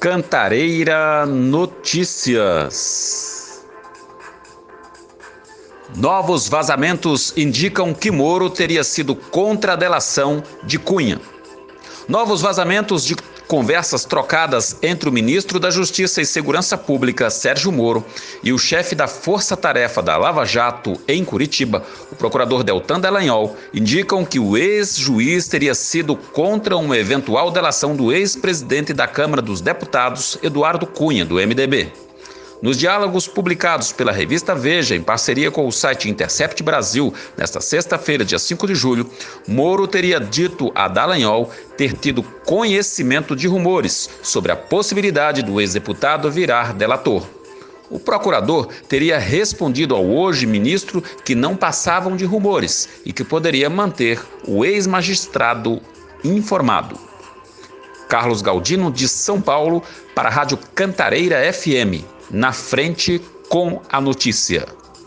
Cantareira Notícias. Novos vazamentos indicam que Moro teria sido contra a delação de Cunha. Novos vazamentos de conversas trocadas entre o ministro da Justiça e Segurança Pública, Sérgio Moro, e o chefe da Força Tarefa da Lava Jato em Curitiba, o procurador Deltan Dallagnol, indicam que o ex-juiz teria sido contra uma eventual delação do ex-presidente da Câmara dos Deputados, Eduardo Cunha, do MDB. Nos diálogos publicados pela revista Veja, em parceria com o site Intercept Brasil, nesta sexta-feira, dia 5 de julho, Moro teria dito a Dallagnol ter tido conhecimento de rumores sobre a possibilidade do ex-deputado virar delator. O procurador teria respondido ao hoje ministro que não passavam de rumores e que poderia manter o ex-magistrado informado. Carlos Galdino, de São Paulo, para a Rádio Cantareira FM na frente com a notícia.